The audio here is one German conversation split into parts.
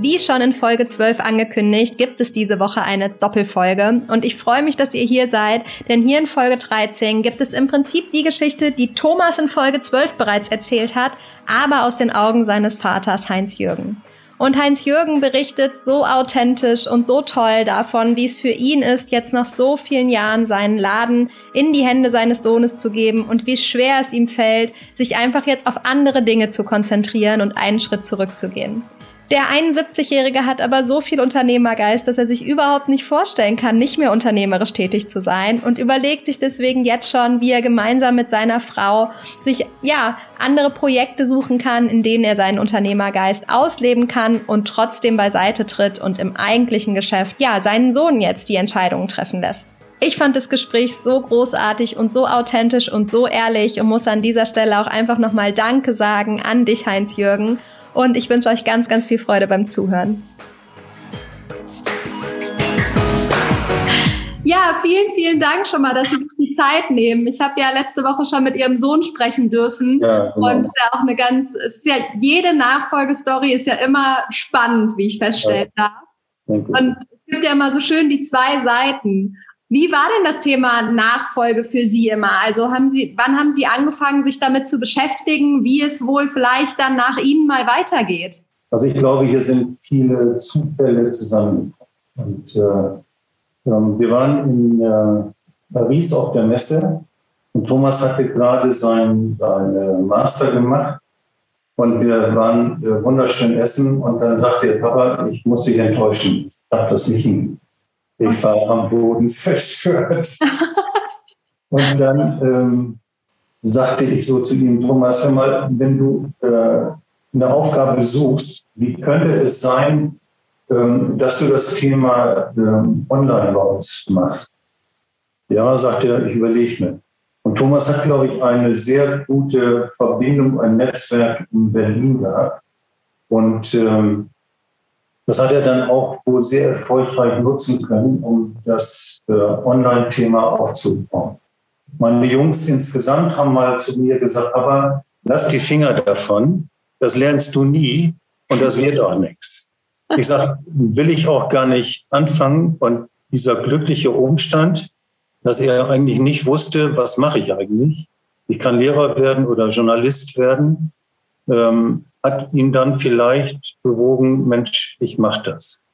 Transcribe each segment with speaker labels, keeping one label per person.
Speaker 1: Wie schon in Folge 12 angekündigt, gibt es diese Woche eine Doppelfolge und ich freue mich, dass ihr hier seid, denn hier in Folge 13 gibt es im Prinzip die Geschichte, die Thomas in Folge 12 bereits erzählt hat, aber aus den Augen seines Vaters Heinz Jürgen. Und Heinz Jürgen berichtet so authentisch und so toll davon, wie es für ihn ist, jetzt nach so vielen Jahren seinen Laden in die Hände seines Sohnes zu geben und wie schwer es ihm fällt, sich einfach jetzt auf andere Dinge zu konzentrieren und einen Schritt zurückzugehen. Der 71-Jährige hat aber so viel Unternehmergeist, dass er sich überhaupt nicht vorstellen kann, nicht mehr unternehmerisch tätig zu sein und überlegt sich deswegen jetzt schon, wie er gemeinsam mit seiner Frau sich, ja, andere Projekte suchen kann, in denen er seinen Unternehmergeist ausleben kann und trotzdem beiseite tritt und im eigentlichen Geschäft, ja, seinen Sohn jetzt die Entscheidungen treffen lässt. Ich fand das Gespräch so großartig und so authentisch und so ehrlich und muss an dieser Stelle auch einfach nochmal Danke sagen an dich, Heinz Jürgen und ich wünsche euch ganz, ganz viel Freude beim Zuhören. Ja, vielen, vielen Dank schon mal, dass Sie sich die Zeit nehmen. Ich habe ja letzte Woche schon mit Ihrem Sohn sprechen dürfen. Ja, genau. Und es ist ja auch eine ganz, es ist ja, jede Nachfolgestory ist ja immer spannend, wie ich feststellen ja. darf. Und es gibt ja immer so schön die zwei Seiten. Wie war denn das Thema Nachfolge für Sie immer? Also haben Sie, wann haben Sie angefangen, sich damit zu beschäftigen, wie es wohl vielleicht dann nach Ihnen mal weitergeht?
Speaker 2: Also ich glaube, hier sind viele Zufälle zusammengekommen. Und äh, ähm, wir waren in äh, Paris auf der Messe und Thomas hatte gerade sein, seine Master gemacht und wir waren äh, wunderschön essen und dann sagte er, Papa, ich muss dich enttäuschen, ich darf das nicht hin. Ich war am Boden zerstört. Und dann ähm, sagte ich so zu ihm, Thomas, hör mal, wenn du äh, eine Aufgabe suchst, wie könnte es sein, ähm, dass du das Thema ähm, online bei uns machst? Ja, sagt er, ich überlege mir. Und Thomas hat, glaube ich, eine sehr gute Verbindung, ein Netzwerk in Berlin gehabt. Und ähm, das hat er dann auch wohl sehr erfolgreich nutzen können, um das äh, Online-Thema aufzubauen. Meine Jungs insgesamt haben mal zu mir gesagt, aber lass die Finger davon, das lernst du nie und das wird auch nichts. Ich sage, will ich auch gar nicht anfangen und dieser glückliche Umstand, dass er eigentlich nicht wusste, was mache ich eigentlich. Ich kann Lehrer werden oder Journalist werden. Ähm, hat ihn dann vielleicht bewogen, Mensch, ich mache das.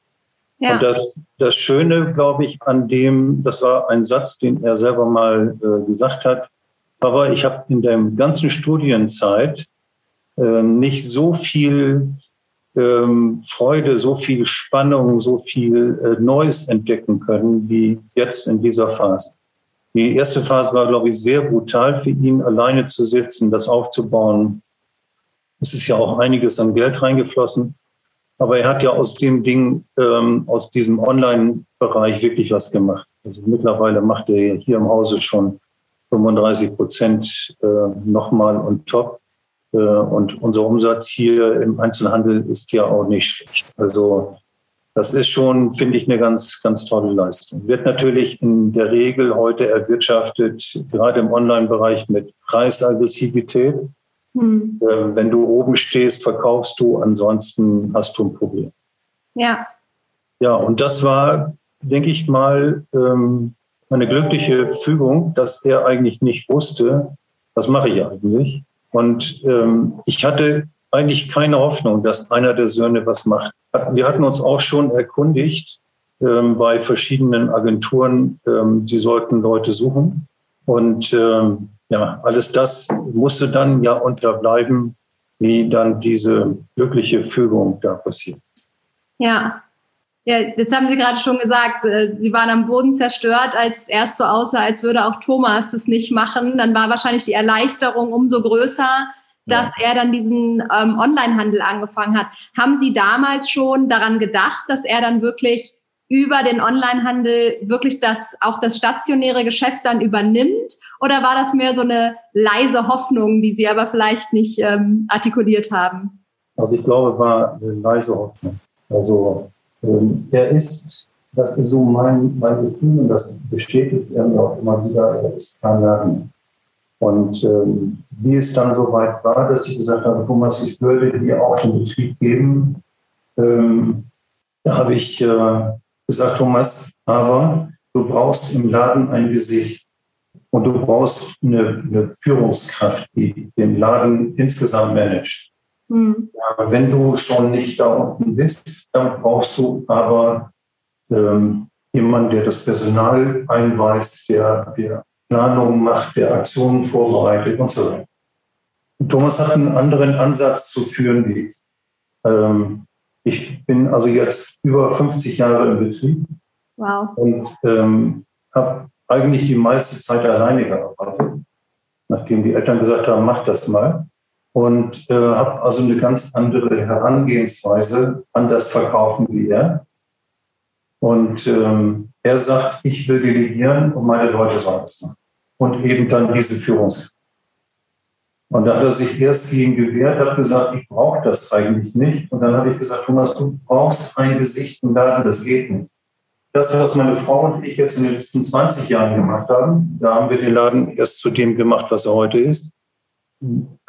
Speaker 2: Ja. Und das, das Schöne, glaube ich, an dem, das war ein Satz, den er selber mal äh, gesagt hat, aber ich habe in der ganzen Studienzeit äh, nicht so viel ähm, Freude, so viel Spannung, so viel äh, Neues entdecken können wie jetzt in dieser Phase. Die erste Phase war, glaube ich, sehr brutal für ihn, alleine zu sitzen, das aufzubauen, es ist ja auch einiges an Geld reingeflossen. Aber er hat ja aus dem Ding, ähm, aus diesem Online-Bereich wirklich was gemacht. Also mittlerweile macht er hier im Hause schon 35 Prozent äh, nochmal und top. Äh, und unser Umsatz hier im Einzelhandel ist ja auch nicht schlecht. Also das ist schon, finde ich, eine ganz, ganz tolle Leistung. Wird natürlich in der Regel heute erwirtschaftet, gerade im Online-Bereich mit Preisaggressivität. Hm. Ähm, wenn du oben stehst, verkaufst du, ansonsten hast du ein Problem.
Speaker 1: Ja.
Speaker 2: Ja, und das war, denke ich mal, ähm, eine glückliche Fügung, dass er eigentlich nicht wusste, was mache ich eigentlich. Und ähm, ich hatte eigentlich keine Hoffnung, dass einer der Söhne was macht. Wir hatten uns auch schon erkundigt ähm, bei verschiedenen Agenturen, ähm, sie sollten Leute suchen. Und ähm, ja, alles das musste dann ja unterbleiben, wie dann diese glückliche Fügung da passiert ist.
Speaker 1: Ja. Ja, jetzt haben Sie gerade schon gesagt, äh, Sie waren am Boden zerstört, als erst so aussah, als würde auch Thomas das nicht machen. Dann war wahrscheinlich die Erleichterung umso größer, dass ja. er dann diesen ähm, Onlinehandel angefangen hat. Haben Sie damals schon daran gedacht, dass er dann wirklich über den Onlinehandel wirklich das, auch das stationäre Geschäft dann übernimmt? Oder war das mehr so eine leise Hoffnung, die Sie aber vielleicht nicht ähm, artikuliert haben?
Speaker 2: Also ich glaube, war eine leise Hoffnung. Also ähm, er ist, das ist so mein, mein Gefühl und das bestätigt er mir auch immer wieder, er ist kein Lerner. Und ähm, wie es dann so weit war, dass ich gesagt habe, Thomas, ich würde dir auch den Betrieb geben, ähm, da habe ich äh, gesagt, Thomas, aber du brauchst im Laden ein Gesicht und du brauchst eine, eine Führungskraft, die den Laden insgesamt managt. Mhm. Ja, wenn du schon nicht da unten bist, dann brauchst du aber ähm, jemanden, der das Personal einweist, der, der Planung macht, der Aktionen vorbereitet und so weiter. Und Thomas hat einen anderen Ansatz zu führen wie ich. Ähm, ich bin also jetzt über 50 Jahre im Betrieb wow. und ähm, habe eigentlich die meiste Zeit alleine gearbeitet, nachdem die Eltern gesagt haben, mach das mal. Und äh, habe also eine ganz andere Herangehensweise an das Verkaufen wie er. Und ähm, er sagt, ich will delegieren und meine Leute sollen das machen. Und eben dann diese Führungskraft. Und da hat er sich erst gegen gewehrt, hat gesagt, ich brauche das eigentlich nicht. Und dann habe ich gesagt, Thomas, du brauchst ein Gesicht im Laden, das geht nicht. Das, was meine Frau und ich jetzt in den letzten 20 Jahren gemacht haben, da haben wir den Laden erst zu dem gemacht, was er heute ist.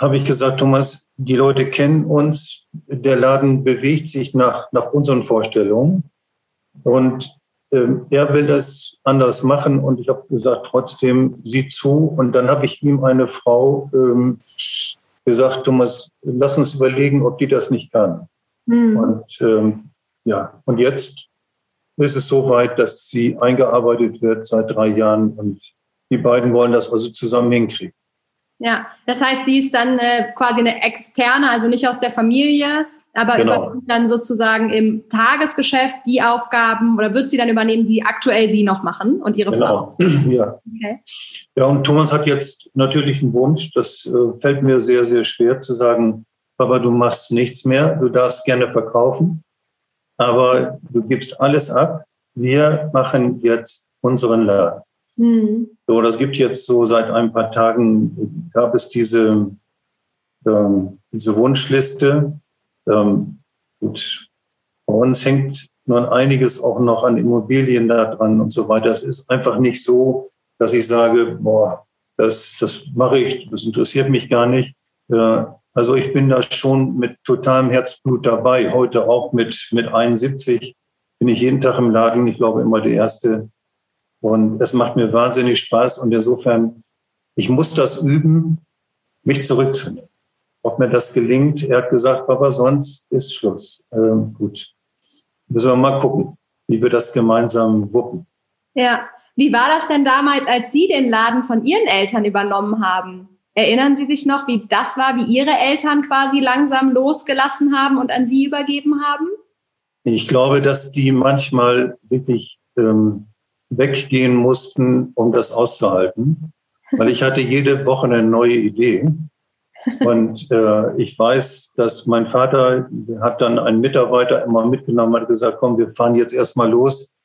Speaker 2: Habe ich gesagt, Thomas, die Leute kennen uns, der Laden bewegt sich nach, nach unseren Vorstellungen. Und ähm, er will das anders machen und ich habe gesagt, trotzdem sieh zu. Und dann habe ich ihm eine Frau ähm, gesagt, Thomas, lass uns überlegen, ob die das nicht kann. Mhm. Und ähm, ja, und jetzt ist es so weit, dass sie eingearbeitet wird seit drei Jahren und die beiden wollen das also zusammen hinkriegen.
Speaker 1: Ja, das heißt, sie ist dann äh, quasi eine externe, also nicht aus der Familie, aber genau. übernimmt dann sozusagen im Tagesgeschäft die Aufgaben oder wird sie dann übernehmen, die aktuell Sie noch machen und Ihre genau. Frau?
Speaker 2: Ja. Okay. ja, und Thomas hat jetzt natürlich einen Wunsch, das äh, fällt mir sehr, sehr schwer zu sagen, Papa, du machst nichts mehr, du darfst gerne verkaufen, aber du gibst alles ab. Wir machen jetzt unseren Laden. Mhm. So, das gibt jetzt so seit ein paar Tagen, gab es diese, ähm, diese Wunschliste ähm, gut, bei uns hängt nun einiges auch noch an Immobilien da dran und so weiter. Es ist einfach nicht so, dass ich sage, boah, das, das mache ich, das interessiert mich gar nicht. Äh, also ich bin da schon mit totalem Herzblut dabei. Heute auch mit, mit 71 bin ich jeden Tag im Laden. Ich glaube immer der Erste. Und es macht mir wahnsinnig Spaß. Und insofern, ich muss das üben, mich zurückzunehmen ob mir das gelingt. Er hat gesagt, Papa, sonst ist Schluss. Ähm, gut. Müssen wir mal gucken, wie wir das gemeinsam wuppen.
Speaker 1: Ja. Wie war das denn damals, als Sie den Laden von Ihren Eltern übernommen haben? Erinnern Sie sich noch, wie das war, wie Ihre Eltern quasi langsam losgelassen haben und an Sie übergeben haben?
Speaker 2: Ich glaube, dass die manchmal wirklich ähm, weggehen mussten, um das auszuhalten. Weil ich hatte jede Woche eine neue Idee. Und äh, ich weiß, dass mein Vater hat dann einen Mitarbeiter immer mitgenommen, hat gesagt, komm, wir fahren jetzt erstmal los.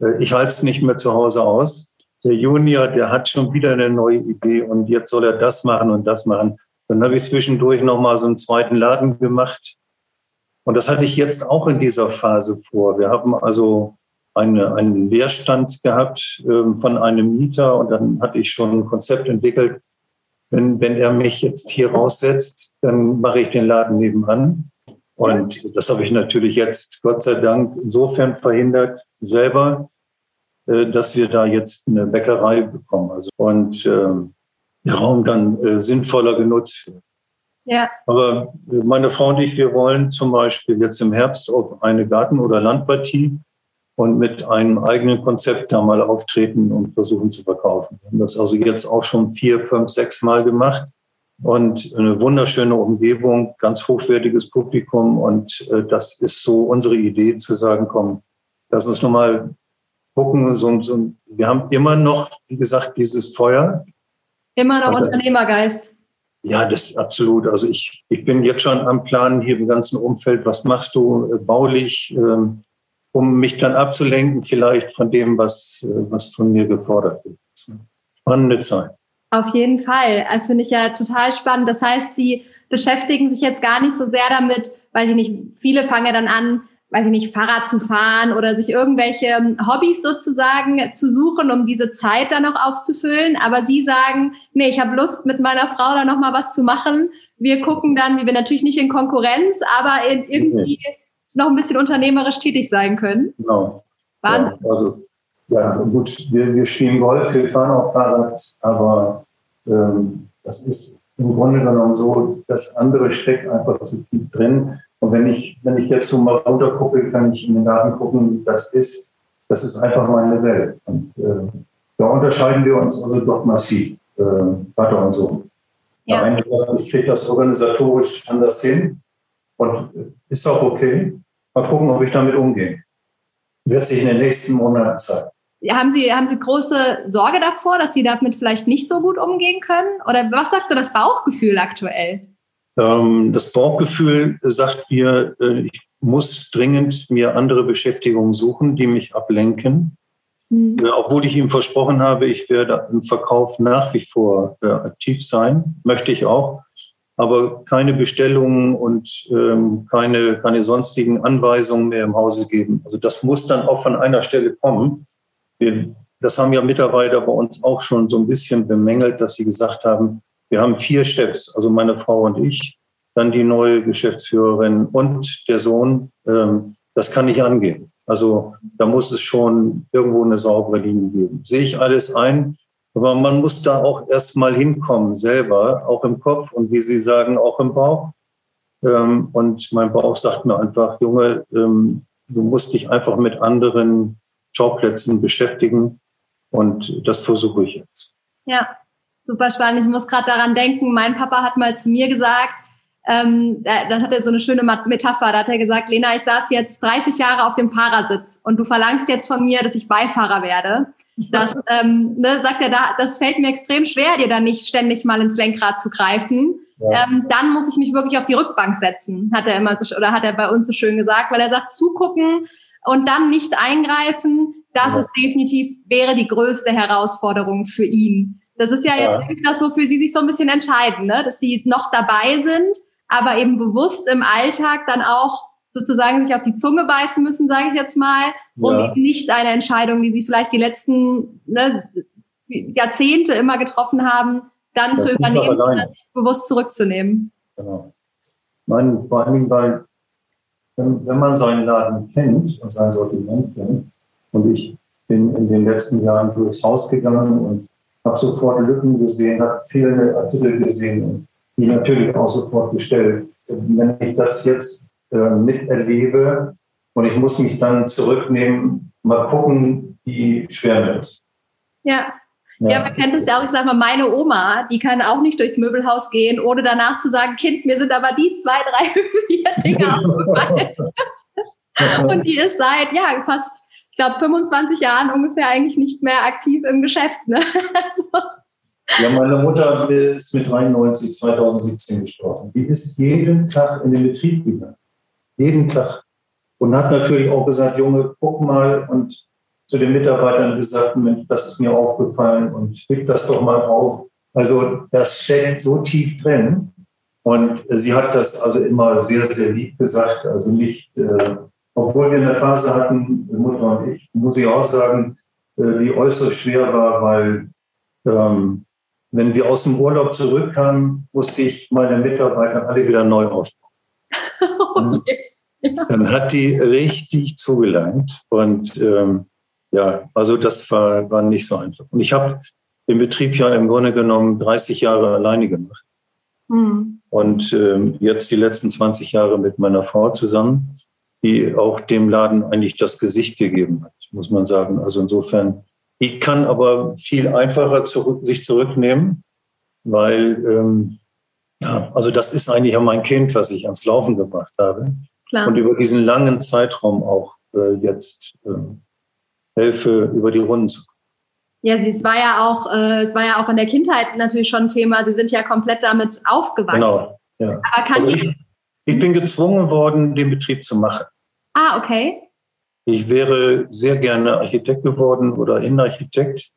Speaker 2: Äh, ich halte es nicht mehr zu Hause aus. Der Junior, der hat schon wieder eine neue Idee und jetzt soll er das machen und das machen. Dann habe ich zwischendurch nochmal so einen zweiten Laden gemacht. Und das hatte ich jetzt auch in dieser Phase vor. Wir haben also eine, einen Leerstand gehabt äh, von einem Mieter und dann hatte ich schon ein Konzept entwickelt, wenn, wenn er mich jetzt hier raussetzt, dann mache ich den Laden nebenan. Und das habe ich natürlich jetzt Gott sei Dank insofern verhindert selber, dass wir da jetzt eine Bäckerei bekommen. Also und ähm, der Raum dann äh, sinnvoller genutzt wird. Ja. Aber meine Frau und ich, wir wollen zum Beispiel jetzt im Herbst auf eine Garten- oder Landpartie und mit einem eigenen Konzept da mal auftreten und versuchen zu verkaufen. Wir haben das also jetzt auch schon vier, fünf, sechs Mal gemacht und eine wunderschöne Umgebung, ganz hochwertiges Publikum und äh, das ist so unsere Idee zu sagen, komm, lass uns nochmal gucken. So, so, wir haben immer noch, wie gesagt, dieses Feuer.
Speaker 1: Immer noch Unternehmergeist.
Speaker 2: Ja, das ist absolut. Also ich, ich bin jetzt schon am Planen hier im ganzen Umfeld. Was machst du äh, baulich? Ähm, um mich dann abzulenken, vielleicht von dem, was, äh, was von mir gefordert wird. Spannende Zeit.
Speaker 1: Auf jeden Fall. Das finde ich ja total spannend. Das heißt, Sie beschäftigen sich jetzt gar nicht so sehr damit, weiß ich nicht, viele fangen ja dann an, weiß ich nicht, Fahrrad zu fahren oder sich irgendwelche ähm, Hobbys sozusagen zu suchen, um diese Zeit dann noch aufzufüllen. Aber Sie sagen, nee, ich habe Lust, mit meiner Frau da noch mal was zu machen. Wir gucken dann, wie wir natürlich nicht in Konkurrenz, aber in irgendwie noch ein bisschen unternehmerisch tätig sein können.
Speaker 2: Genau. Wahnsinn. Ja, also, ja, gut, wir, wir spielen Golf, wir fahren auch Fahrrad, aber ähm, das ist im Grunde genommen so, das andere steckt einfach zu tief drin. Und wenn ich, wenn ich jetzt so mal runter gucke, kann ich in den Daten gucken, das ist, das ist einfach meine Welt. Und äh, da unterscheiden wir uns also doch massiv, äh, Vater und Sohn. Ja. Der eine sagt, ich kriege das organisatorisch anders hin und ist auch okay. Mal gucken, ob ich damit umgehe. Wird sich in den nächsten Monaten zeigen.
Speaker 1: Haben Sie, haben Sie große Sorge davor, dass Sie damit vielleicht nicht so gut umgehen können? Oder was sagt so das Bauchgefühl aktuell?
Speaker 2: Ähm, das Bauchgefühl sagt mir, äh, ich muss dringend mir andere Beschäftigungen suchen, die mich ablenken. Mhm. Äh, obwohl ich ihm versprochen habe, ich werde im Verkauf nach wie vor äh, aktiv sein, möchte ich auch, aber keine Bestellungen und ähm, keine, keine sonstigen Anweisungen mehr im Hause geben. Also das muss dann auch von einer Stelle kommen. Das haben ja Mitarbeiter bei uns auch schon so ein bisschen bemängelt, dass sie gesagt haben, wir haben vier Chefs, also meine Frau und ich, dann die neue Geschäftsführerin und der Sohn. Ähm, das kann nicht angehen. Also da muss es schon irgendwo eine saubere Linie geben. Sehe ich alles ein, aber man muss da auch erst mal hinkommen, selber, auch im Kopf und wie Sie sagen, auch im Bauch. Ähm, und mein Bauch sagt mir einfach, Junge, ähm, du musst dich einfach mit anderen Schauplätzen beschäftigen. Und das versuche ich jetzt.
Speaker 1: Ja, super spannend. Ich muss gerade daran denken, mein Papa hat mal zu mir gesagt, ähm, da hat er so eine schöne Metapher, da hat er gesagt, Lena, ich saß jetzt 30 Jahre auf dem Fahrersitz und du verlangst jetzt von mir, dass ich Beifahrer werde. Das, ähm, ne, sagt er da, das fällt mir extrem schwer, dir dann nicht ständig mal ins Lenkrad zu greifen. Ja. Ähm, dann muss ich mich wirklich auf die Rückbank setzen, hat er immer so, oder hat er bei uns so schön gesagt, weil er sagt, zugucken und dann nicht eingreifen, das ja. ist definitiv, wäre die größte Herausforderung für ihn. Das ist ja, ja. jetzt das, wofür Sie sich so ein bisschen entscheiden, ne? dass Sie noch dabei sind aber eben bewusst im Alltag dann auch sozusagen sich auf die Zunge beißen müssen, sage ich jetzt mal, um ja. nicht eine Entscheidung, die sie vielleicht die letzten ne, Jahrzehnte immer getroffen haben, dann das zu übernehmen und bewusst zurückzunehmen. Genau.
Speaker 2: Nein, vor allen Dingen, weil wenn, wenn man seinen Laden kennt und sein Sortiment kennt, und ich bin in den letzten Jahren durchs Haus gegangen und habe sofort Lücken gesehen, habe fehlende Artikel gesehen die natürlich auch sofort gestellt. Wenn ich das jetzt äh, miterlebe und ich muss mich dann zurücknehmen, mal gucken, wie schwer mir ist.
Speaker 1: Ja. Ja. man kennt es ja auch. Ich sage mal, meine Oma, die kann auch nicht durchs Möbelhaus gehen, ohne danach zu sagen, Kind, mir sind aber die zwei, drei, vier Dinge aufgefallen. und die ist seit, ja, fast, ich glaube, 25 Jahren ungefähr eigentlich nicht mehr aktiv im Geschäft. Ne?
Speaker 2: Also, ja, meine Mutter ist mit 93 2017 gestorben. Die ist jeden Tag in den Betrieb gegangen. Jeden Tag. Und hat natürlich auch gesagt, Junge, guck mal und zu den Mitarbeitern gesagt, Mensch, das ist mir aufgefallen und pick das doch mal auf. Also das steckt so tief drin. Und sie hat das also immer sehr, sehr lieb gesagt. Also nicht, äh, obwohl wir eine Phase hatten, Mutter und ich, muss ich auch sagen, äh, die äußerst schwer war, weil ähm, wenn wir aus dem Urlaub zurückkamen, musste ich meine Mitarbeiter alle wieder neu aufbauen. okay. Dann hat die richtig zugelangt. Und ähm, ja, also das war, war nicht so einfach. Und ich habe den Betrieb ja im Grunde genommen 30 Jahre alleine gemacht. Mhm. Und ähm, jetzt die letzten 20 Jahre mit meiner Frau zusammen, die auch dem Laden eigentlich das Gesicht gegeben hat, muss man sagen. Also insofern ich kann aber viel einfacher zurück, sich zurücknehmen, weil, ähm, ja, also das ist eigentlich auch mein Kind, was ich ans Laufen gebracht habe. Klar. Und über diesen langen Zeitraum auch äh, jetzt äh, helfe, über die Runden zu kommen.
Speaker 1: Ja, sie, es war ja auch, äh, es war ja auch in der Kindheit natürlich schon ein Thema. Sie sind ja komplett damit aufgewachsen. Genau.
Speaker 2: Ja. Aber kann also ich, ich bin gezwungen worden, den Betrieb zu machen.
Speaker 1: Ah, okay.
Speaker 2: Ich wäre sehr gerne Architekt geworden oder Innenarchitekt.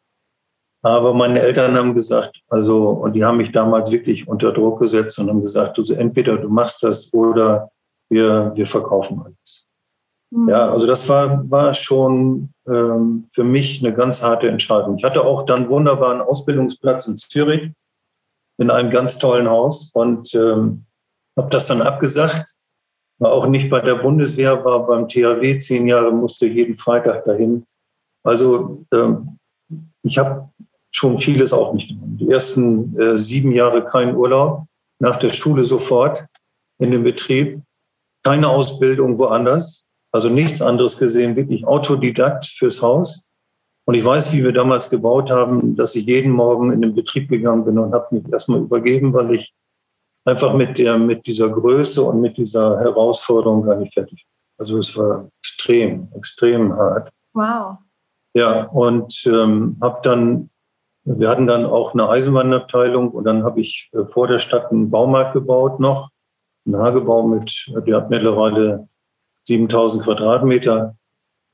Speaker 2: Aber meine Eltern haben gesagt, also, und die haben mich damals wirklich unter Druck gesetzt und haben gesagt, du, entweder du machst das oder wir, wir verkaufen alles. Mhm. Ja, also das war, war schon ähm, für mich eine ganz harte Entscheidung. Ich hatte auch dann wunderbaren Ausbildungsplatz in Zürich in einem ganz tollen Haus und ähm, habe das dann abgesagt war auch nicht bei der Bundeswehr, war beim THW zehn Jahre, musste jeden Freitag dahin. Also ähm, ich habe schon vieles auch nicht genommen. Die ersten äh, sieben Jahre kein Urlaub, nach der Schule sofort in den Betrieb, keine Ausbildung woanders, also nichts anderes gesehen, wirklich Autodidakt fürs Haus. Und ich weiß, wie wir damals gebaut haben, dass ich jeden Morgen in den Betrieb gegangen bin und habe mich erstmal übergeben, weil ich einfach mit der, mit dieser Größe und mit dieser Herausforderung gar nicht fertig. Also es war extrem, extrem hart.
Speaker 1: Wow.
Speaker 2: Ja, und ähm, habe dann, wir hatten dann auch eine Eisenbahnabteilung und dann habe ich äh, vor der Stadt einen Baumarkt gebaut noch, einen Hagebau mit, der hat mittlerweile 7000 Quadratmeter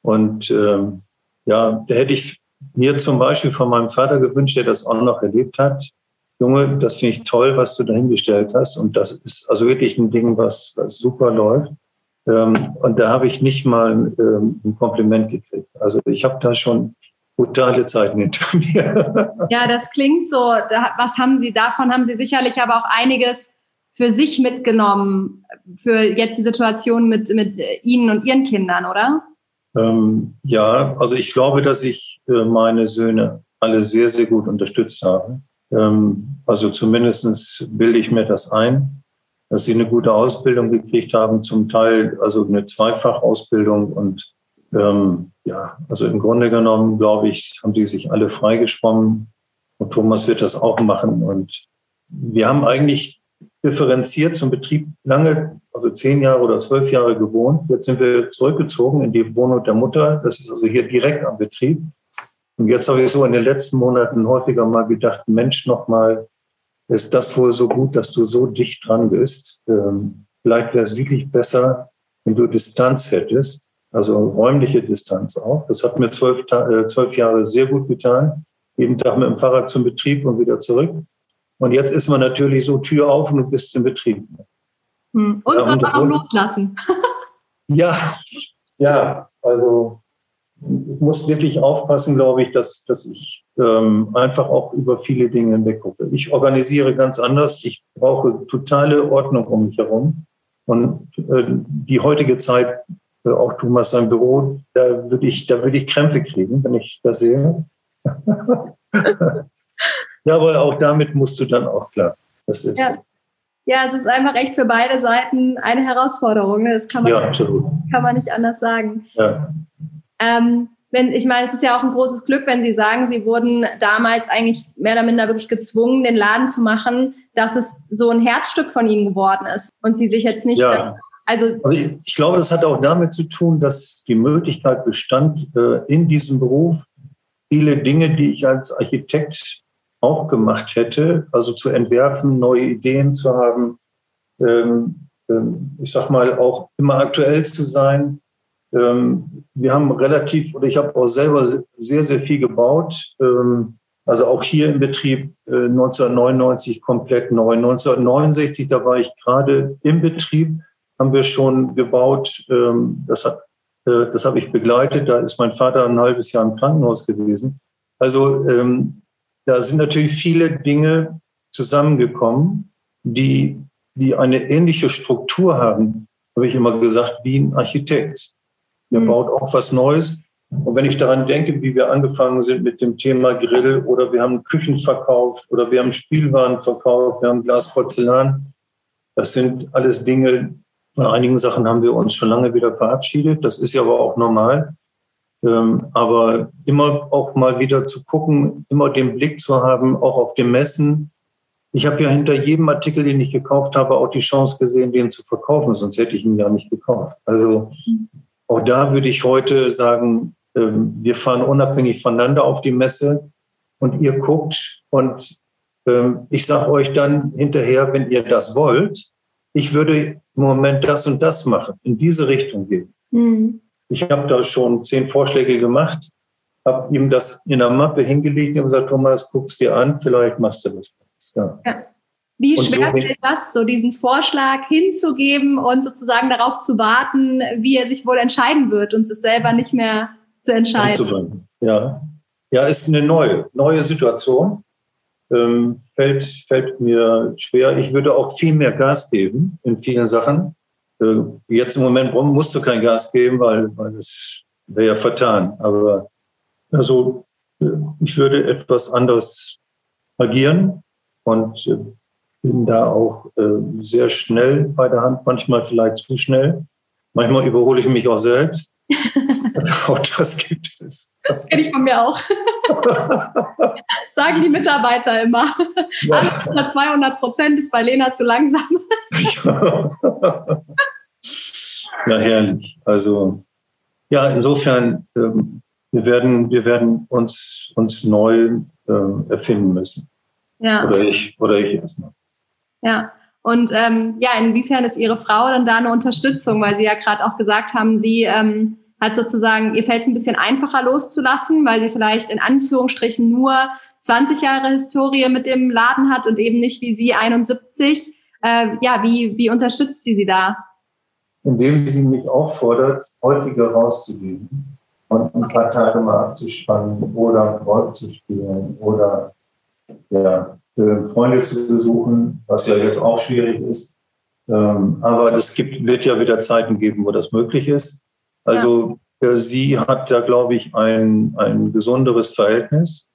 Speaker 2: und ähm, ja, da hätte ich mir zum Beispiel von meinem Vater gewünscht, der das auch noch erlebt hat. Junge, das finde ich toll, was du dahingestellt hast. Und das ist also wirklich ein Ding, was, was super läuft. Ähm, und da habe ich nicht mal ähm, ein Kompliment gekriegt. Also ich habe da schon brutale Zeiten hinter mir.
Speaker 1: Ja, das klingt so. Was haben Sie davon? Haben Sie sicherlich aber auch einiges für sich mitgenommen, für jetzt die Situation mit, mit Ihnen und Ihren Kindern, oder?
Speaker 2: Ähm, ja, also ich glaube, dass ich äh, meine Söhne alle sehr, sehr gut unterstützt habe. Ähm, also zumindest bilde ich mir das ein, dass sie eine gute Ausbildung gekriegt haben, zum Teil also eine Zweifachausbildung und ähm, ja, also im Grunde genommen, glaube ich, haben die sich alle freigeschwommen und Thomas wird das auch machen. Und wir haben eigentlich differenziert zum Betrieb lange, also zehn Jahre oder zwölf Jahre gewohnt. Jetzt sind wir zurückgezogen in die Wohnung der Mutter. Das ist also hier direkt am Betrieb. Und jetzt habe ich so in den letzten Monaten häufiger mal gedacht, Mensch, nochmal, ist das wohl so gut, dass du so dicht dran bist? Ähm, vielleicht wäre es wirklich besser, wenn du Distanz hättest, also räumliche Distanz auch. Das hat mir zwölf, äh, zwölf Jahre sehr gut getan. Jeden Tag mit dem Fahrrad zum Betrieb und wieder zurück. Und jetzt ist man natürlich so Tür auf und du bist im Betrieb.
Speaker 1: Hm. Und soll man auch loslassen.
Speaker 2: ja, ja, also muss wirklich aufpassen, glaube ich, dass, dass ich ähm, einfach auch über viele Dinge hinweg gucke. Ich organisiere ganz anders. Ich brauche totale Ordnung um mich herum. Und äh, die heutige Zeit, äh, auch Thomas sein Büro, da würde ich, da würde ich Krämpfe kriegen, wenn ich das sehe. Ja, aber auch damit musst du dann auch klar. Das ist
Speaker 1: ja. ja, es ist einfach echt für beide Seiten eine Herausforderung. Ne? Das kann man, ja, kann man nicht anders sagen. Ja. Ähm, wenn, ich meine, es ist ja auch ein großes Glück, wenn Sie sagen, Sie wurden damals eigentlich mehr oder minder wirklich gezwungen, den Laden zu machen, dass es so ein Herzstück von Ihnen geworden ist und Sie sich jetzt nicht.
Speaker 2: Ja. Also, also ich, ich, glaube, das hat auch damit zu tun, dass die Möglichkeit bestand, äh, in diesem Beruf viele Dinge, die ich als Architekt auch gemacht hätte, also zu entwerfen, neue Ideen zu haben, ähm, ähm, ich sag mal auch immer aktuell zu sein. Ähm, wir haben relativ, oder ich habe auch selber sehr, sehr viel gebaut. Ähm, also auch hier im Betrieb äh, 1999 komplett neu. 1969, da war ich gerade im Betrieb, haben wir schon gebaut. Ähm, das hat äh, das habe ich begleitet. Da ist mein Vater ein halbes Jahr im Krankenhaus gewesen. Also ähm, da sind natürlich viele Dinge zusammengekommen, die, die eine ähnliche Struktur haben, habe ich immer gesagt, wie ein Architekt. Der mhm. baut auch was Neues. Und wenn ich daran denke, wie wir angefangen sind mit dem Thema Grill oder wir haben Küchen verkauft oder wir haben Spielwaren verkauft, wir haben Glas Porzellan, das sind alles Dinge, von einigen Sachen haben wir uns schon lange wieder verabschiedet. Das ist ja aber auch normal. Ähm, aber immer auch mal wieder zu gucken, immer den Blick zu haben, auch auf dem Messen. Ich habe ja hinter jedem Artikel, den ich gekauft habe, auch die Chance gesehen, den zu verkaufen, sonst hätte ich ihn ja nicht gekauft. Also auch da würde ich heute sagen, ähm, wir fahren unabhängig voneinander auf die Messe und ihr guckt und ähm, ich sage euch dann hinterher, wenn ihr das wollt, ich würde im Moment das und das machen, in diese Richtung gehen. Mhm. Ich habe da schon zehn Vorschläge gemacht, habe ihm das in der Mappe hingelegt und gesagt, Thomas, guck's dir an, vielleicht machst du das.
Speaker 1: Ja. ja. Wie und schwer so fällt das, so diesen Vorschlag hinzugeben und sozusagen darauf zu warten, wie er sich wohl entscheiden wird und es selber nicht mehr zu entscheiden?
Speaker 2: Ja, ja ist eine neue, neue Situation. Ähm, fällt, fällt mir schwer. Ich würde auch viel mehr Gas geben in vielen Sachen. äh, jetzt im Moment musst du kein Gas geben, weil, weil das wäre ja vertan. Aber also äh, ich würde etwas anders agieren und äh, bin da auch äh, sehr schnell bei der Hand, manchmal vielleicht zu schnell. Manchmal überhole ich mich auch selbst. auch das gibt es.
Speaker 1: Das kenne ich von mir auch. Sagen die Mitarbeiter immer. Ja. Alles unter 200 Prozent ist bei Lena zu langsam.
Speaker 2: Na herrlich. Also ja, insofern, ähm, wir, werden, wir werden uns, uns neu äh, erfinden müssen. Ja. Oder ich, oder ich jetzt mal.
Speaker 1: Ja. Und ähm, ja, inwiefern ist Ihre Frau dann da eine Unterstützung? Weil Sie ja gerade auch gesagt haben, Sie ähm, hat sozusagen, ihr fällt es ein bisschen einfacher loszulassen, weil sie vielleicht in Anführungsstrichen nur 20 Jahre Historie mit dem Laden hat und eben nicht wie Sie 71. Äh, ja, wie, wie unterstützt sie sie da?
Speaker 2: Indem sie mich auffordert, häufiger rauszugehen und ein paar Tage mal abzuspannen oder Golf zu spielen oder ja, Freunde zu besuchen, was ja jetzt auch schwierig ist. Ähm, aber es gibt, wird ja wieder Zeiten geben, wo das möglich ist. Also ja. sie hat da, glaube ich, ein, ein gesunderes Verhältnis.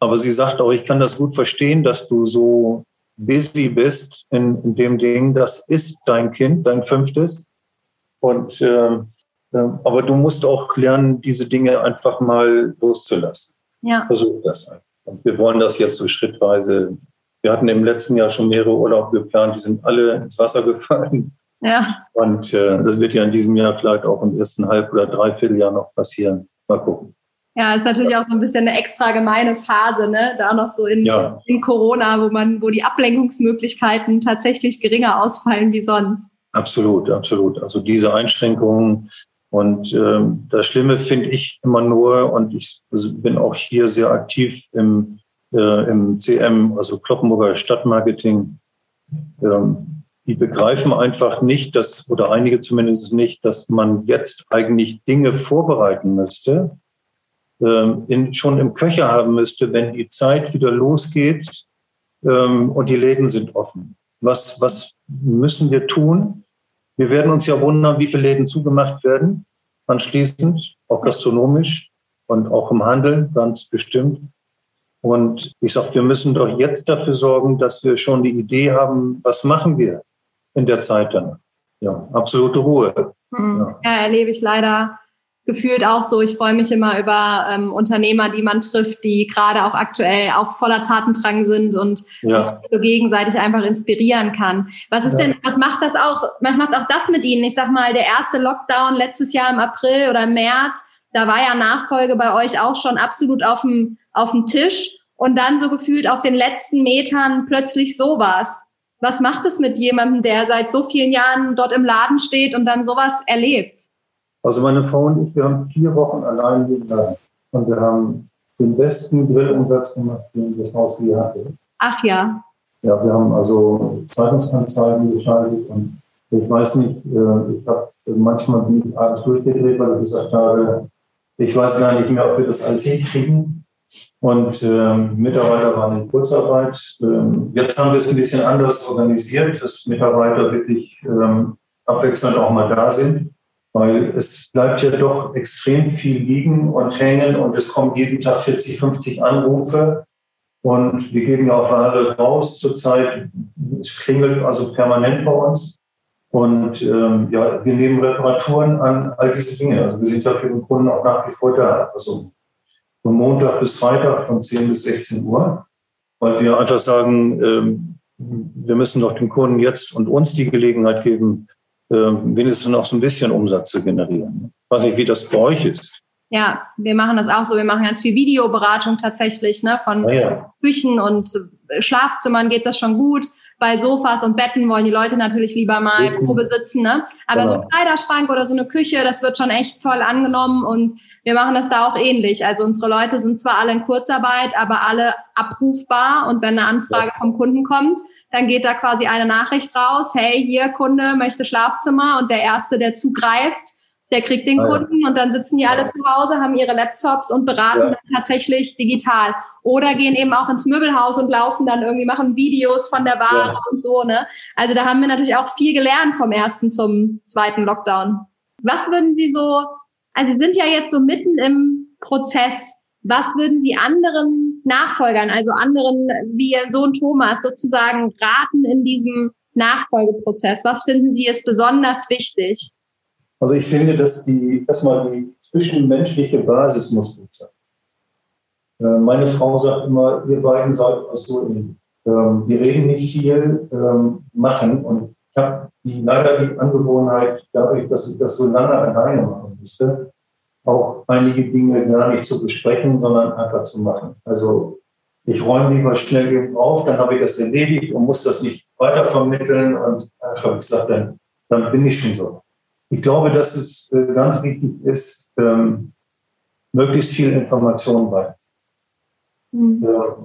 Speaker 2: Aber sie sagt auch, ich kann das gut verstehen, dass du so busy bist in, in dem Ding. Das ist dein Kind, dein fünftes. Und äh, äh, aber du musst auch lernen, diese Dinge einfach mal loszulassen. Ja. Versuch das einfach. Und wir wollen das jetzt so schrittweise. Wir hatten im letzten Jahr schon mehrere Urlaube geplant, die sind alle ins Wasser gefallen. Ja. Und äh, das wird ja in diesem Jahr vielleicht auch im ersten Halb- oder Dreivierteljahr noch passieren. Mal gucken.
Speaker 1: Ja, ist natürlich auch so ein bisschen eine extra gemeine Phase, ne? Da noch so in, ja. in Corona, wo man, wo die Ablenkungsmöglichkeiten tatsächlich geringer ausfallen wie sonst.
Speaker 2: Absolut, absolut. Also diese Einschränkungen und ähm, das Schlimme finde ich immer nur, und ich bin auch hier sehr aktiv im, äh, im CM, also Kloppenburger Stadtmarketing. Ähm, die begreifen einfach nicht, dass, oder einige zumindest nicht, dass man jetzt eigentlich Dinge vorbereiten müsste, ähm, in, schon im Köcher haben müsste, wenn die Zeit wieder losgeht ähm, und die Läden sind offen. Was, was müssen wir tun? Wir werden uns ja wundern, wie viele Läden zugemacht werden, anschließend, auch gastronomisch und auch im Handel ganz bestimmt. Und ich sage, wir müssen doch jetzt dafür sorgen, dass wir schon die Idee haben, was machen wir? in der Zeit dann. Ja, absolute Ruhe.
Speaker 1: Mhm. Ja. ja. erlebe ich leider gefühlt auch so. Ich freue mich immer über ähm, Unternehmer, die man trifft, die gerade auch aktuell auch voller Tatendrang sind und ja. so gegenseitig einfach inspirieren kann. Was ist ja. denn, was macht das auch, was macht auch das mit Ihnen? Ich sag mal, der erste Lockdown letztes Jahr im April oder im März, da war ja Nachfolge bei euch auch schon absolut auf dem, auf dem Tisch und dann so gefühlt auf den letzten Metern plötzlich sowas. Was macht es mit jemandem, der seit so vielen Jahren dort im Laden steht und dann sowas erlebt?
Speaker 2: Also meine Frau und ich, wir haben vier Wochen allein gelebt und wir haben den besten Grillumsatz gemacht, den das Haus je hatte.
Speaker 1: Ach ja.
Speaker 2: Ja, wir haben also Zeitungsanzeigen geschaltet und ich weiß nicht, äh, ich habe manchmal bin ich abends durchgedreht, weil ich gesagt habe, ich weiß gar nicht mehr, ob wir das alles hinkriegen. Und ähm, Mitarbeiter waren in Kurzarbeit. Ähm, jetzt haben wir es ein bisschen anders organisiert, dass Mitarbeiter wirklich ähm, abwechselnd auch mal da sind, weil es bleibt ja doch extrem viel liegen und hängen und es kommen jeden Tag 40, 50 Anrufe. Und wir geben ja auch Ware raus zurzeit. Es klingelt also permanent bei uns. Und ähm, ja, wir nehmen Reparaturen an, all diese Dinge. Also wir sind ja für den Kunden auch nach wie vor da. Also von Montag bis Freitag von 10 bis 16 Uhr, weil wir einfach sagen, ähm, wir müssen doch dem Kunden jetzt und uns die Gelegenheit geben, wenigstens noch so ein bisschen Umsatz zu generieren. Ich weiß nicht, wie das bei euch ist.
Speaker 1: Ja, wir machen das auch so. Wir machen ganz viel Videoberatung tatsächlich, ne? Von ah, ja. Küchen und Schlafzimmern geht das schon gut. Bei Sofas und Betten wollen die Leute natürlich lieber mal Probe sitzen, ne? Aber genau. so ein Kleiderschrank oder so eine Küche, das wird schon echt toll angenommen und wir machen das da auch ähnlich. Also unsere Leute sind zwar alle in Kurzarbeit, aber alle abrufbar. Und wenn eine Anfrage vom Kunden kommt, dann geht da quasi eine Nachricht raus, hey, hier Kunde möchte Schlafzimmer und der Erste, der zugreift, der kriegt den ah, Kunden und dann sitzen die alle zu Hause, haben ihre Laptops und beraten ja. dann tatsächlich digital. Oder gehen eben auch ins Möbelhaus und laufen dann irgendwie, machen Videos von der Ware ja. und so, ne? Also da haben wir natürlich auch viel gelernt vom ersten zum zweiten Lockdown. Was würden Sie so, also Sie sind ja jetzt so mitten im Prozess. Was würden Sie anderen Nachfolgern, also anderen wie Ihr Sohn Thomas sozusagen raten in diesem Nachfolgeprozess? Was finden Sie ist besonders wichtig?
Speaker 2: Also ich finde, dass die erstmal die zwischenmenschliche Basis muss gut sein. Äh, meine Frau sagt immer, ihr beiden seid so ähnlich. Ähm, wir reden nicht viel, ähm, machen. Und habe die, leider die Angewohnheit, dadurch, dass ich das so lange alleine machen musste, auch einige Dinge gar nicht zu besprechen, sondern einfach zu machen. Also ich räume lieber schnell genug auf, dann habe ich das erledigt und muss das nicht weitervermitteln. Und ach, habe ich gesagt, dann, dann bin ich schon so. Ich glaube, dass es äh, ganz wichtig ist, ähm, möglichst viel Information bei. Mhm. Ja,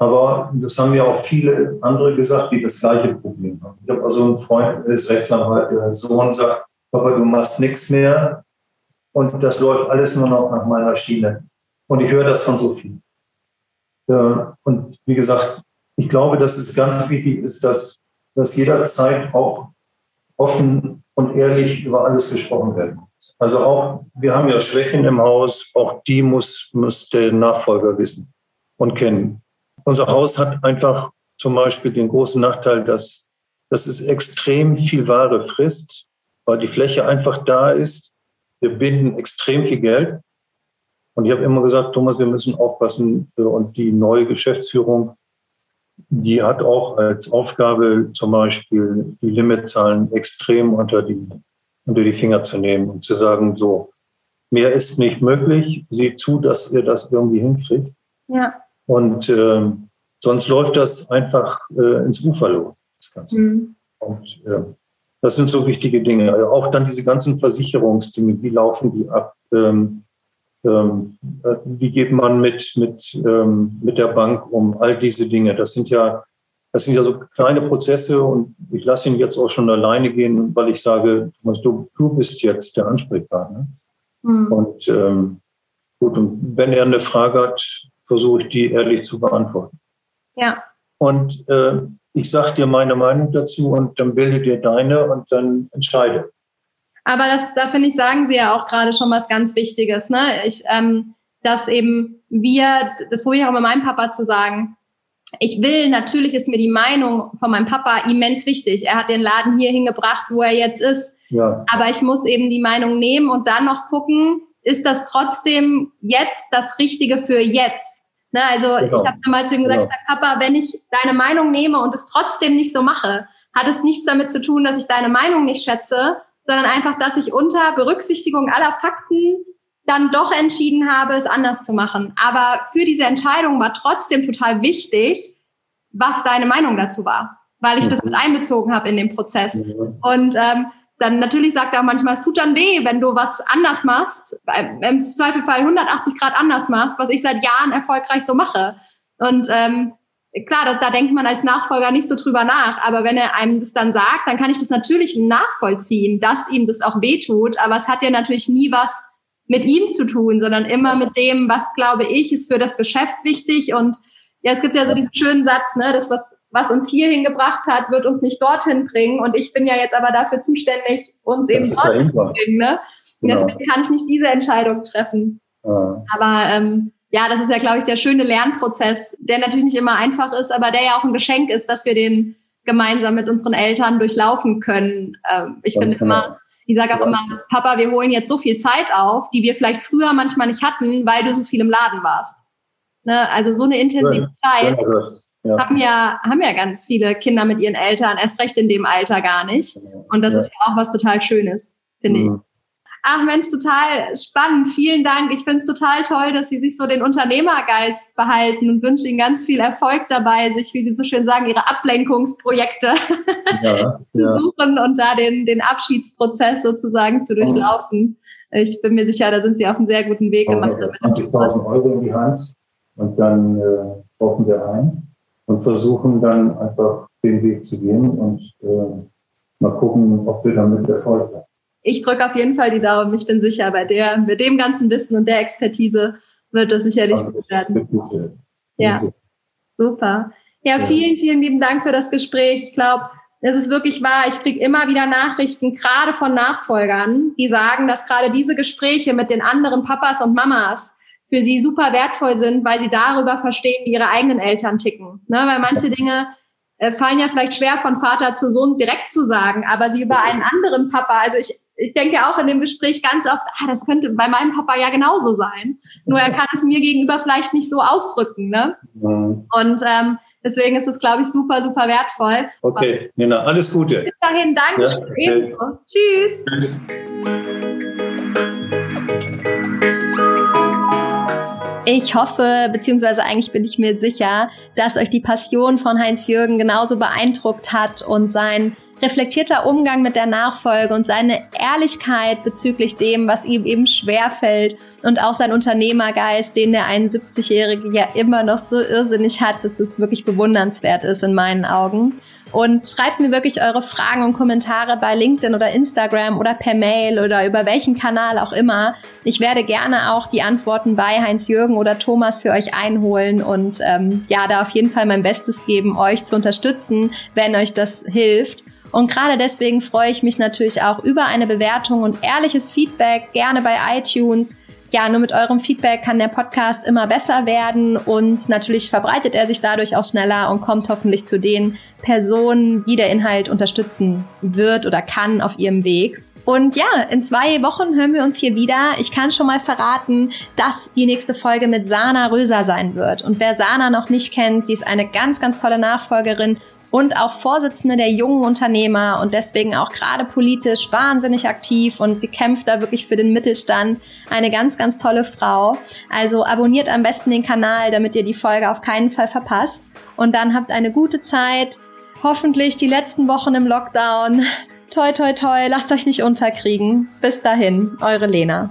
Speaker 2: aber das haben ja auch viele andere gesagt, die das gleiche Problem haben. Ich habe also einen Freund, der ist Rechtsanwalt, der Sohn sagt, Papa, du machst nichts mehr und das läuft alles nur noch nach meiner Schiene. Und ich höre das von so vielen. Ja, und wie gesagt, ich glaube, dass es ganz wichtig ist, dass, dass jederzeit auch offen und ehrlich über alles gesprochen werden muss. Also auch, wir haben ja Schwächen im Haus, auch die muss, muss der Nachfolger wissen und kennen. Unser Haus hat einfach zum Beispiel den großen Nachteil, dass, dass es extrem viel Ware frisst, weil die Fläche einfach da ist. Wir binden extrem viel Geld. Und ich habe immer gesagt, Thomas, wir müssen aufpassen. Und die neue Geschäftsführung die hat auch als Aufgabe zum Beispiel die Limitzahlen extrem unter die, unter die Finger zu nehmen und zu sagen, so, mehr ist nicht möglich, seht zu, dass ihr das irgendwie hinkriegt. Ja. Und äh, sonst läuft das einfach äh, ins Ufer los, das Ganze. Mhm. Und äh, das sind so wichtige Dinge. Also auch dann diese ganzen Versicherungsdinge, wie laufen die ab? Ähm, ähm, äh, wie geht man mit, mit, ähm, mit der Bank um, all diese Dinge. Das sind ja, das sind ja so kleine Prozesse und ich lasse ihn jetzt auch schon alleine gehen, weil ich sage, du, du bist jetzt der Ansprechpartner. Mhm. Und ähm, gut, und wenn er eine Frage hat, versuche ich die ehrlich zu beantworten. Ja. Und äh, ich sage dir meine Meinung dazu und dann bilde dir deine und dann entscheide.
Speaker 1: Aber das, da finde ich, sagen Sie ja auch gerade schon was ganz Wichtiges, ne? Ich, ähm, dass eben wir, das probiere ich auch mit meinem Papa zu sagen, ich will, natürlich ist mir die Meinung von meinem Papa immens wichtig. Er hat den Laden hier hingebracht, wo er jetzt ist. Ja. Aber ich muss eben die Meinung nehmen und dann noch gucken, ist das trotzdem jetzt das Richtige für jetzt? Ne, also genau. ich habe damals zu ihm gesagt, genau. sag, Papa, wenn ich deine Meinung nehme und es trotzdem nicht so mache, hat es nichts damit zu tun, dass ich deine Meinung nicht schätze, sondern einfach, dass ich unter Berücksichtigung aller Fakten dann doch entschieden habe, es anders zu machen. Aber für diese Entscheidung war trotzdem total wichtig, was deine Meinung dazu war, weil ich das mit einbezogen habe in den Prozess. Und ähm, dann natürlich sagt er auch manchmal, es tut dann weh, wenn du was anders machst, im Zweifelfall 180 Grad anders machst, was ich seit Jahren erfolgreich so mache. Und ähm, klar, da, da denkt man als Nachfolger nicht so drüber nach, aber wenn er einem das dann sagt, dann kann ich das natürlich nachvollziehen, dass ihm das auch wehtut, aber es hat ja natürlich nie was mit ihm zu tun, sondern immer mit dem, was glaube ich, ist für das Geschäft wichtig und ja, es gibt ja so diesen schönen Satz, ne, das, was, was uns hierhin gebracht hat, wird uns nicht dorthin bringen. Und ich bin ja jetzt aber dafür zuständig, uns das eben dorthin zu bringen. Ne? Genau. Deswegen kann ich nicht diese Entscheidung treffen. Ja. Aber ähm, ja, das ist ja, glaube ich, der schöne Lernprozess, der natürlich nicht immer einfach ist, aber der ja auch ein Geschenk ist, dass wir den gemeinsam mit unseren Eltern durchlaufen können. Ähm, ich finde genau. immer, ich sage auch ja. immer, Papa, wir holen jetzt so viel Zeit auf, die wir vielleicht früher manchmal nicht hatten, weil du so viel im Laden warst. Ne? Also so eine intensive ja, Zeit ja. haben ja haben ja ganz viele Kinder mit ihren Eltern, erst recht in dem Alter gar nicht. Und das ist ja auch was total Schönes, finde mhm. ich. Ach Mensch, total spannend. Vielen Dank. Ich finde es total toll, dass Sie sich so den Unternehmergeist behalten und wünsche Ihnen ganz viel Erfolg dabei, sich, wie Sie so schön sagen, Ihre Ablenkungsprojekte ja, zu ja. suchen und da den, den Abschiedsprozess sozusagen zu durchlaufen. Ich bin mir sicher, da sind Sie auf einem sehr guten Weg
Speaker 2: also gemacht. 20.000 Euro in die Hand und dann äh, kaufen wir ein und versuchen dann einfach den Weg zu gehen und äh, mal gucken, ob wir damit Erfolg haben.
Speaker 1: ich drücke auf jeden Fall die Daumen. Ich bin sicher, bei der, mit dem ganzen Wissen und der Expertise wird das sicherlich gut werden. Ja, super. Ja, vielen, vielen lieben Dank für das Gespräch. Ich glaube, es ist wirklich wahr. Ich kriege immer wieder Nachrichten, gerade von Nachfolgern, die sagen, dass gerade diese Gespräche mit den anderen Papas und Mamas für sie super wertvoll sind, weil sie darüber verstehen, wie ihre eigenen Eltern ticken. Ne? Weil manche Dinge äh, fallen ja vielleicht schwer von Vater zu Sohn direkt zu sagen, aber sie über einen anderen Papa, also ich, ich denke auch in dem Gespräch ganz oft, ah, das könnte bei meinem Papa ja genauso sein. Nur er kann es mir gegenüber vielleicht nicht so ausdrücken. Ne? Und ähm, deswegen ist es, glaube ich, super, super wertvoll.
Speaker 2: Okay, Nina, alles Gute.
Speaker 1: Bis dahin, danke. Ja, okay. Tschüss. Tschüss. Ich hoffe, beziehungsweise eigentlich bin ich mir sicher, dass euch die Passion von Heinz-Jürgen genauso beeindruckt hat und sein reflektierter Umgang mit der Nachfolge und seine Ehrlichkeit bezüglich dem, was ihm eben schwerfällt und auch sein Unternehmergeist, den der 71-Jährige ja immer noch so irrsinnig hat, dass es wirklich bewundernswert ist in meinen Augen. Und schreibt mir wirklich eure Fragen und Kommentare bei LinkedIn oder Instagram oder per Mail oder über welchen Kanal auch immer. Ich werde gerne auch die Antworten bei Heinz-Jürgen oder Thomas für euch einholen und ähm, ja, da auf jeden Fall mein Bestes geben, euch zu unterstützen, wenn euch das hilft. Und gerade deswegen freue ich mich natürlich auch über eine Bewertung und ehrliches Feedback, gerne bei iTunes ja, nur mit eurem Feedback kann der Podcast immer besser werden und natürlich verbreitet er sich dadurch auch schneller und kommt hoffentlich zu den Personen, die der Inhalt unterstützen wird oder kann auf ihrem Weg. Und ja, in zwei Wochen hören wir uns hier wieder. Ich kann schon mal verraten, dass die nächste Folge mit Sana Röser sein wird. Und wer Sana noch nicht kennt, sie ist eine ganz, ganz tolle Nachfolgerin und auch Vorsitzende der jungen Unternehmer und deswegen auch gerade politisch wahnsinnig aktiv und sie kämpft da wirklich für den Mittelstand. Eine ganz, ganz tolle Frau. Also abonniert am besten den Kanal, damit ihr die Folge auf keinen Fall verpasst. Und dann habt eine gute Zeit. Hoffentlich die letzten Wochen im Lockdown. Toi, toi, toi, lasst euch nicht unterkriegen. Bis dahin, eure Lena.